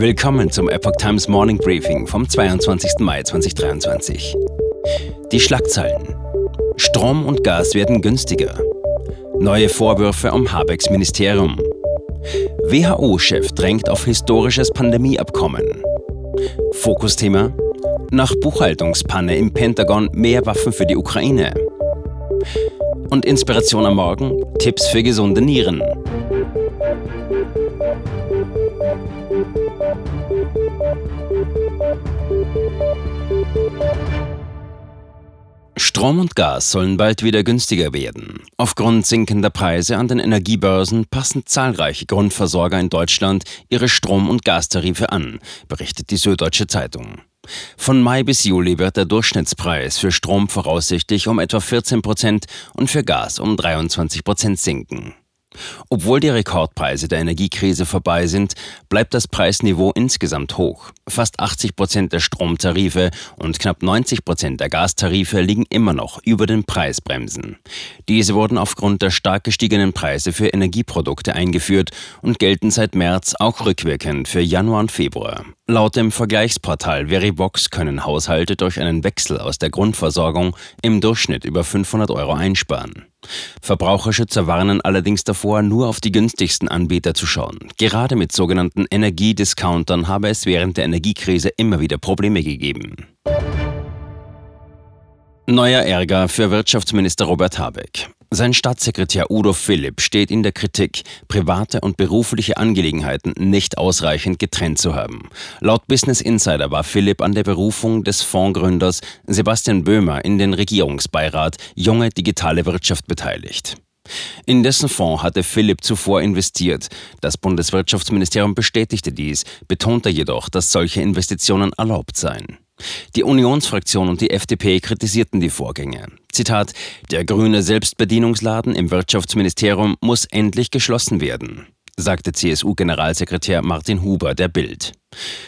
Willkommen zum Epoch Times Morning Briefing vom 22. Mai 2023. Die Schlagzeilen. Strom und Gas werden günstiger. Neue Vorwürfe um Habecks Ministerium. WHO-Chef drängt auf historisches Pandemieabkommen. Fokusthema. Nach Buchhaltungspanne im Pentagon mehr Waffen für die Ukraine. Und Inspiration am Morgen, Tipps für gesunde Nieren. Strom und Gas sollen bald wieder günstiger werden. Aufgrund sinkender Preise an den Energiebörsen passen zahlreiche Grundversorger in Deutschland ihre Strom- und Gastarife an, berichtet die Süddeutsche Zeitung. Von Mai bis Juli wird der Durchschnittspreis für Strom voraussichtlich um etwa 14 Prozent und für Gas um 23 Prozent sinken. Obwohl die Rekordpreise der Energiekrise vorbei sind, bleibt das Preisniveau insgesamt hoch. Fast 80 Prozent der Stromtarife und knapp 90 Prozent der Gastarife liegen immer noch über den Preisbremsen. Diese wurden aufgrund der stark gestiegenen Preise für Energieprodukte eingeführt und gelten seit März auch rückwirkend für Januar und Februar. Laut dem Vergleichsportal Verivox können Haushalte durch einen Wechsel aus der Grundversorgung im Durchschnitt über 500 Euro einsparen. Verbraucherschützer warnen allerdings davor, nur auf die günstigsten Anbieter zu schauen. Gerade mit sogenannten Energiediscountern habe es während der Energiekrise immer wieder Probleme gegeben. Neuer Ärger für Wirtschaftsminister Robert Habeck. Sein Staatssekretär Udo Philipp steht in der Kritik, private und berufliche Angelegenheiten nicht ausreichend getrennt zu haben. Laut Business Insider war Philipp an der Berufung des Fondsgründers Sebastian Böhmer in den Regierungsbeirat Junge Digitale Wirtschaft beteiligt. In dessen Fonds hatte Philipp zuvor investiert. Das Bundeswirtschaftsministerium bestätigte dies, betonte jedoch, dass solche Investitionen erlaubt seien. Die Unionsfraktion und die FDP kritisierten die Vorgänge. Zitat: Der grüne Selbstbedienungsladen im Wirtschaftsministerium muss endlich geschlossen werden, sagte CSU-Generalsekretär Martin Huber der Bild.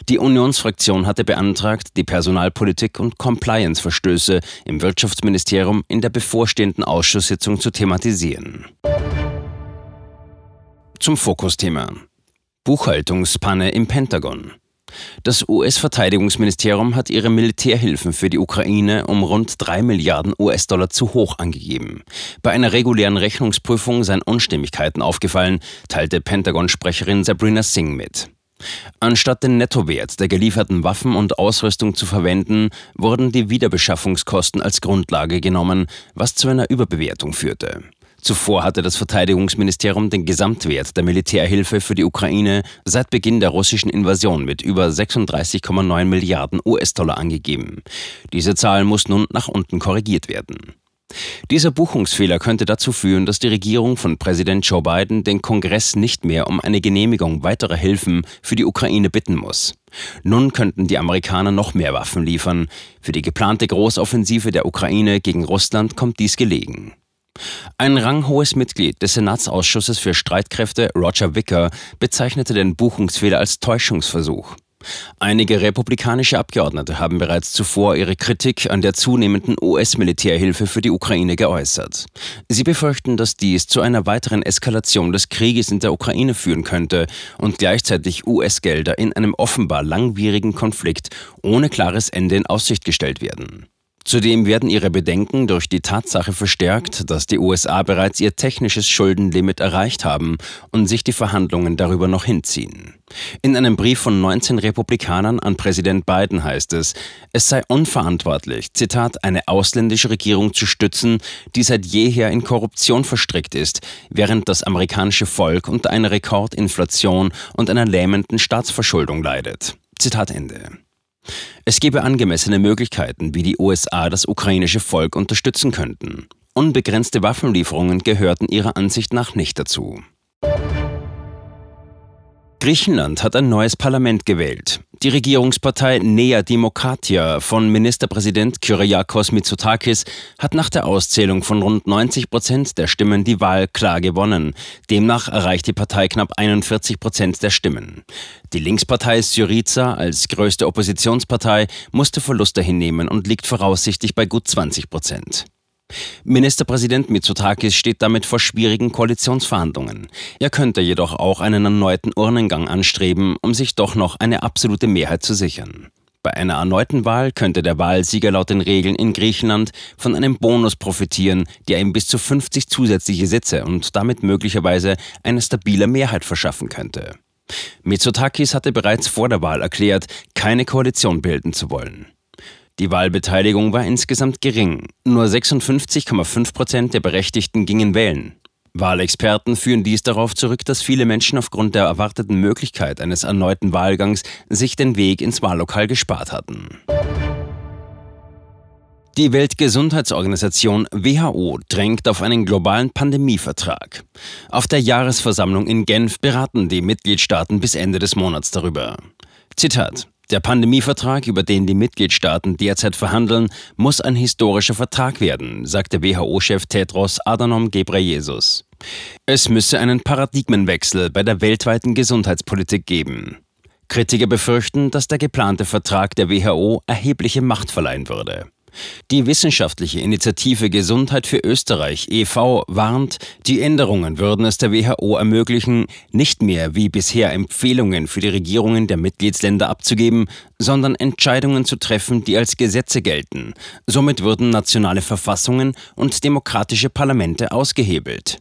Die Unionsfraktion hatte beantragt, die Personalpolitik und Compliance-Verstöße im Wirtschaftsministerium in der bevorstehenden Ausschusssitzung zu thematisieren. Zum Fokusthema. Buchhaltungspanne im Pentagon. Das US-Verteidigungsministerium hat ihre Militärhilfen für die Ukraine um rund 3 Milliarden US-Dollar zu hoch angegeben. Bei einer regulären Rechnungsprüfung seien Unstimmigkeiten aufgefallen, teilte Pentagon-Sprecherin Sabrina Singh mit. Anstatt den Nettowert der gelieferten Waffen und Ausrüstung zu verwenden, wurden die Wiederbeschaffungskosten als Grundlage genommen, was zu einer Überbewertung führte. Zuvor hatte das Verteidigungsministerium den Gesamtwert der Militärhilfe für die Ukraine seit Beginn der russischen Invasion mit über 36,9 Milliarden US-Dollar angegeben. Diese Zahl muss nun nach unten korrigiert werden. Dieser Buchungsfehler könnte dazu führen, dass die Regierung von Präsident Joe Biden den Kongress nicht mehr um eine Genehmigung weiterer Hilfen für die Ukraine bitten muss. Nun könnten die Amerikaner noch mehr Waffen liefern. Für die geplante Großoffensive der Ukraine gegen Russland kommt dies gelegen. Ein ranghohes Mitglied des Senatsausschusses für Streitkräfte, Roger Wicker, bezeichnete den Buchungsfehler als Täuschungsversuch. Einige republikanische Abgeordnete haben bereits zuvor ihre Kritik an der zunehmenden US-Militärhilfe für die Ukraine geäußert. Sie befürchten, dass dies zu einer weiteren Eskalation des Krieges in der Ukraine führen könnte und gleichzeitig US-Gelder in einem offenbar langwierigen Konflikt ohne klares Ende in Aussicht gestellt werden. Zudem werden ihre Bedenken durch die Tatsache verstärkt, dass die USA bereits ihr technisches Schuldenlimit erreicht haben und sich die Verhandlungen darüber noch hinziehen. In einem Brief von 19 Republikanern an Präsident Biden heißt es, es sei unverantwortlich, Zitat, eine ausländische Regierung zu stützen, die seit jeher in Korruption verstrickt ist, während das amerikanische Volk unter einer Rekordinflation und einer lähmenden Staatsverschuldung leidet. Zitat Ende. Es gebe angemessene Möglichkeiten, wie die USA das ukrainische Volk unterstützen könnten. Unbegrenzte Waffenlieferungen gehörten ihrer Ansicht nach nicht dazu. Griechenland hat ein neues Parlament gewählt. Die Regierungspartei Nea Demokratia von Ministerpräsident Kyriakos Mitsotakis hat nach der Auszählung von rund 90 Prozent der Stimmen die Wahl klar gewonnen. Demnach erreicht die Partei knapp 41 Prozent der Stimmen. Die Linkspartei Syriza als größte Oppositionspartei musste Verluste hinnehmen und liegt voraussichtlich bei gut 20 Prozent. Ministerpräsident Mitsotakis steht damit vor schwierigen Koalitionsverhandlungen. Er könnte jedoch auch einen erneuten Urnengang anstreben, um sich doch noch eine absolute Mehrheit zu sichern. Bei einer erneuten Wahl könnte der Wahlsieger laut den Regeln in Griechenland von einem Bonus profitieren, der ihm bis zu 50 zusätzliche Sitze und damit möglicherweise eine stabile Mehrheit verschaffen könnte. Mitsotakis hatte bereits vor der Wahl erklärt, keine Koalition bilden zu wollen. Die Wahlbeteiligung war insgesamt gering. Nur 56,5 Prozent der Berechtigten gingen wählen. Wahlexperten führen dies darauf zurück, dass viele Menschen aufgrund der erwarteten Möglichkeit eines erneuten Wahlgangs sich den Weg ins Wahllokal gespart hatten. Die Weltgesundheitsorganisation WHO drängt auf einen globalen Pandemievertrag. Auf der Jahresversammlung in Genf beraten die Mitgliedstaaten bis Ende des Monats darüber. Zitat der Pandemievertrag, über den die Mitgliedstaaten derzeit verhandeln, muss ein historischer Vertrag werden, sagte WHO-Chef Tedros Adhanom Ghebreyesus. Es müsse einen Paradigmenwechsel bei der weltweiten Gesundheitspolitik geben. Kritiker befürchten, dass der geplante Vertrag der WHO erhebliche Macht verleihen würde. Die wissenschaftliche Initiative Gesundheit für Österreich e.V. warnt, die Änderungen würden es der WHO ermöglichen, nicht mehr wie bisher Empfehlungen für die Regierungen der Mitgliedsländer abzugeben, sondern Entscheidungen zu treffen, die als Gesetze gelten. Somit würden nationale Verfassungen und demokratische Parlamente ausgehebelt.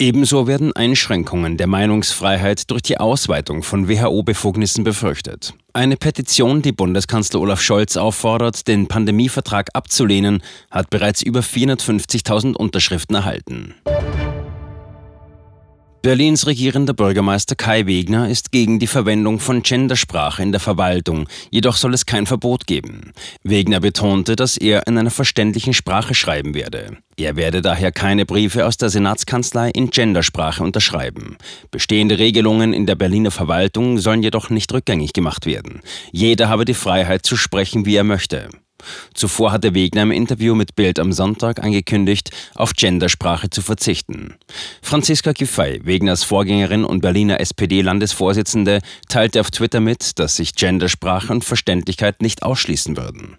Ebenso werden Einschränkungen der Meinungsfreiheit durch die Ausweitung von WHO-Befugnissen befürchtet. Eine Petition, die Bundeskanzler Olaf Scholz auffordert, den Pandemievertrag abzulehnen, hat bereits über 450.000 Unterschriften erhalten. Berlins regierender Bürgermeister Kai Wegner ist gegen die Verwendung von Gendersprache in der Verwaltung, jedoch soll es kein Verbot geben. Wegner betonte, dass er in einer verständlichen Sprache schreiben werde. Er werde daher keine Briefe aus der Senatskanzlei in Gendersprache unterschreiben. Bestehende Regelungen in der Berliner Verwaltung sollen jedoch nicht rückgängig gemacht werden. Jeder habe die Freiheit zu sprechen, wie er möchte. Zuvor hatte Wegner im Interview mit Bild am Sonntag angekündigt, auf Gendersprache zu verzichten. Franziska Giffey, Wegners Vorgängerin und Berliner SPD-Landesvorsitzende, teilte auf Twitter mit, dass sich Gendersprache und Verständlichkeit nicht ausschließen würden.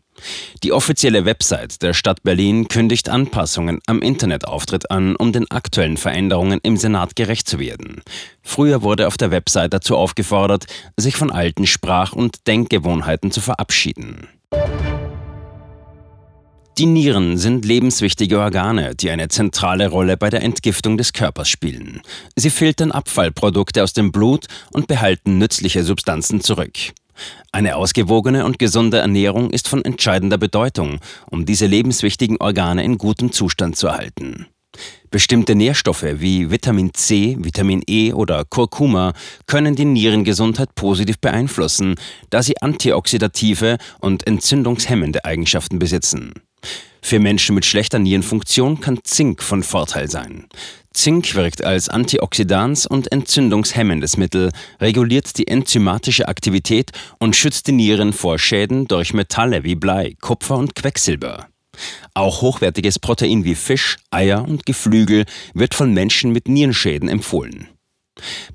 Die offizielle Website der Stadt Berlin kündigt Anpassungen am Internetauftritt an, um den aktuellen Veränderungen im Senat gerecht zu werden. Früher wurde auf der Website dazu aufgefordert, sich von alten Sprach- und Denkgewohnheiten zu verabschieden. Die Nieren sind lebenswichtige Organe, die eine zentrale Rolle bei der Entgiftung des Körpers spielen. Sie filtern Abfallprodukte aus dem Blut und behalten nützliche Substanzen zurück. Eine ausgewogene und gesunde Ernährung ist von entscheidender Bedeutung, um diese lebenswichtigen Organe in gutem Zustand zu erhalten. Bestimmte Nährstoffe wie Vitamin C, Vitamin E oder Kurkuma können die Nierengesundheit positiv beeinflussen, da sie antioxidative und entzündungshemmende Eigenschaften besitzen. Für Menschen mit schlechter Nierenfunktion kann Zink von Vorteil sein. Zink wirkt als Antioxidans und entzündungshemmendes Mittel, reguliert die enzymatische Aktivität und schützt die Nieren vor Schäden durch Metalle wie Blei, Kupfer und Quecksilber. Auch hochwertiges Protein wie Fisch, Eier und Geflügel wird von Menschen mit Nierenschäden empfohlen.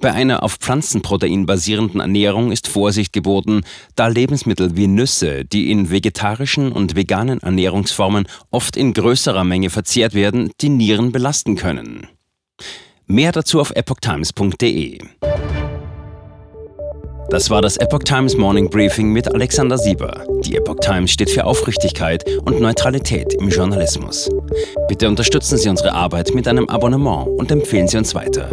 Bei einer auf Pflanzenprotein basierenden Ernährung ist Vorsicht geboten, da Lebensmittel wie Nüsse, die in vegetarischen und veganen Ernährungsformen oft in größerer Menge verzehrt werden, die Nieren belasten können. Mehr dazu auf epochtimes.de. Das war das Epoch Times Morning Briefing mit Alexander Sieber. Die Epoch Times steht für Aufrichtigkeit und Neutralität im Journalismus. Bitte unterstützen Sie unsere Arbeit mit einem Abonnement und empfehlen Sie uns weiter.